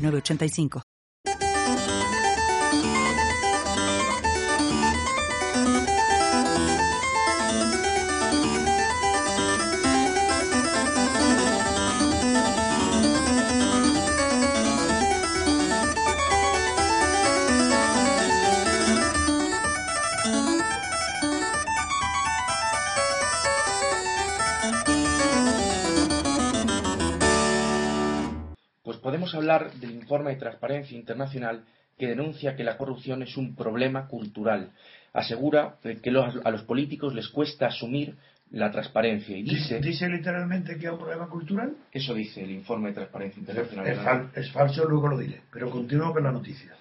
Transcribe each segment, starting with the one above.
985. Podemos hablar del informe de Transparencia Internacional que denuncia que la corrupción es un problema cultural. Asegura que a los políticos les cuesta asumir la transparencia y dice dice literalmente que es un problema cultural eso dice el informe de transparencia internacional. es, falso luego lo diré pero continúo con la noticia.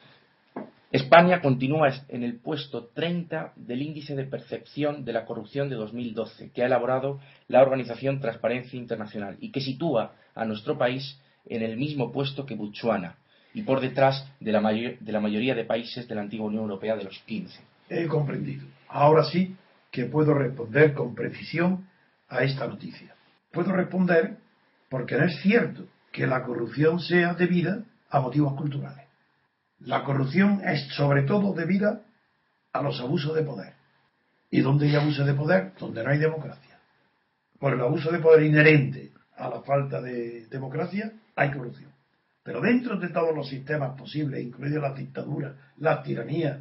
España continúa en el puesto 30 del índice de percepción de la corrupción de 2012 que ha elaborado la organización Transparencia Internacional y que sitúa a nuestro país en el mismo puesto que Botswana y por detrás de la, de la mayoría de países de la antigua Unión Europea de los 15. He comprendido. Ahora sí que puedo responder con precisión a esta noticia. Puedo responder porque no es cierto que la corrupción sea debida a motivos culturales. La corrupción es sobre todo debida a los abusos de poder. ¿Y dónde hay abuso de poder? Donde no hay democracia. Por el abuso de poder inherente a la falta de democracia, hay corrupción. Pero dentro de todos los sistemas posibles, incluidas las dictaduras, las tiranías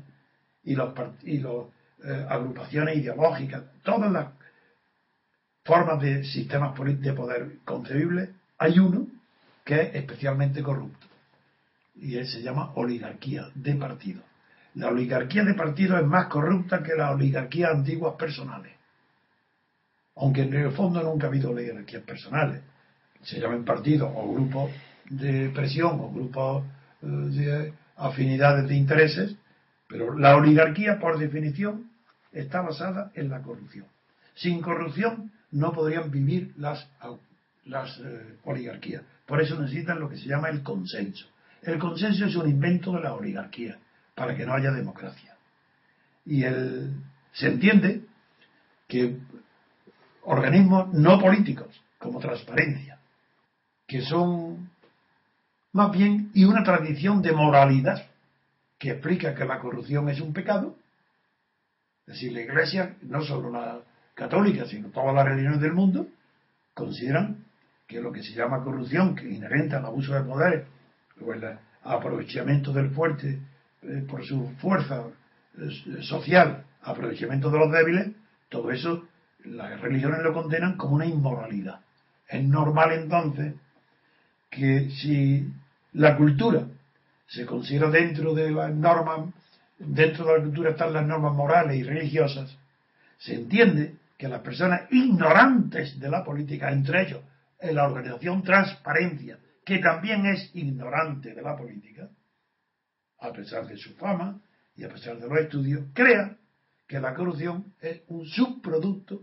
y las y los, eh, agrupaciones ideológicas, todas las formas de sistemas de poder concebibles, hay uno que es especialmente corrupto. Y él se llama oligarquía de partido. La oligarquía de partido es más corrupta que las oligarquías antiguas personales. Aunque en el fondo nunca ha habido oligarquías personales se llamen partidos o grupos de presión o grupos eh, de afinidades de intereses, pero la oligarquía, por definición, está basada en la corrupción. Sin corrupción no podrían vivir las, las eh, oligarquías. Por eso necesitan lo que se llama el consenso. El consenso es un invento de la oligarquía, para que no haya democracia. Y el, se entiende que organismos no políticos, como transparencia, que son más bien y una tradición de moralidad que explica que la corrupción es un pecado. Es decir, la Iglesia, no solo la católica, sino todas las religiones del mundo, consideran que lo que se llama corrupción, que inherente al abuso de poder o el aprovechamiento del fuerte eh, por su fuerza eh, social, aprovechamiento de los débiles, todo eso las religiones lo condenan como una inmoralidad. Es normal entonces que si la cultura se considera dentro de las normas, dentro de la cultura están las normas morales y religiosas, se entiende que las personas ignorantes de la política, entre ellos en la organización Transparencia, que también es ignorante de la política, a pesar de su fama y a pesar de los estudios, crea que la corrupción es un subproducto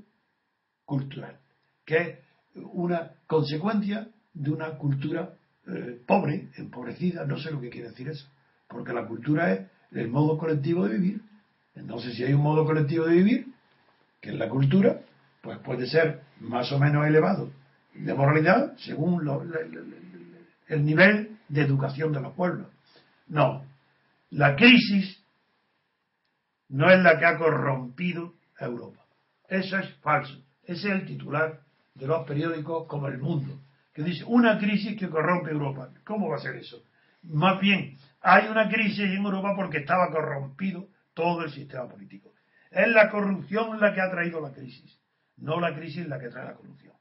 cultural, que es una consecuencia de una cultura eh, pobre, empobrecida, no sé lo que quiere decir eso, porque la cultura es el modo colectivo de vivir. Entonces, si hay un modo colectivo de vivir, que es la cultura, pues puede ser más o menos elevado de moralidad según el nivel de educación de los pueblos. No, la crisis no es la que ha corrompido a Europa. Eso es falso. Ese es el titular de los periódicos como El Mundo que dice una crisis que corrompe Europa. ¿Cómo va a ser eso? Más bien, hay una crisis en Europa porque estaba corrompido todo el sistema político. Es la corrupción la que ha traído la crisis, no la crisis la que trae la corrupción.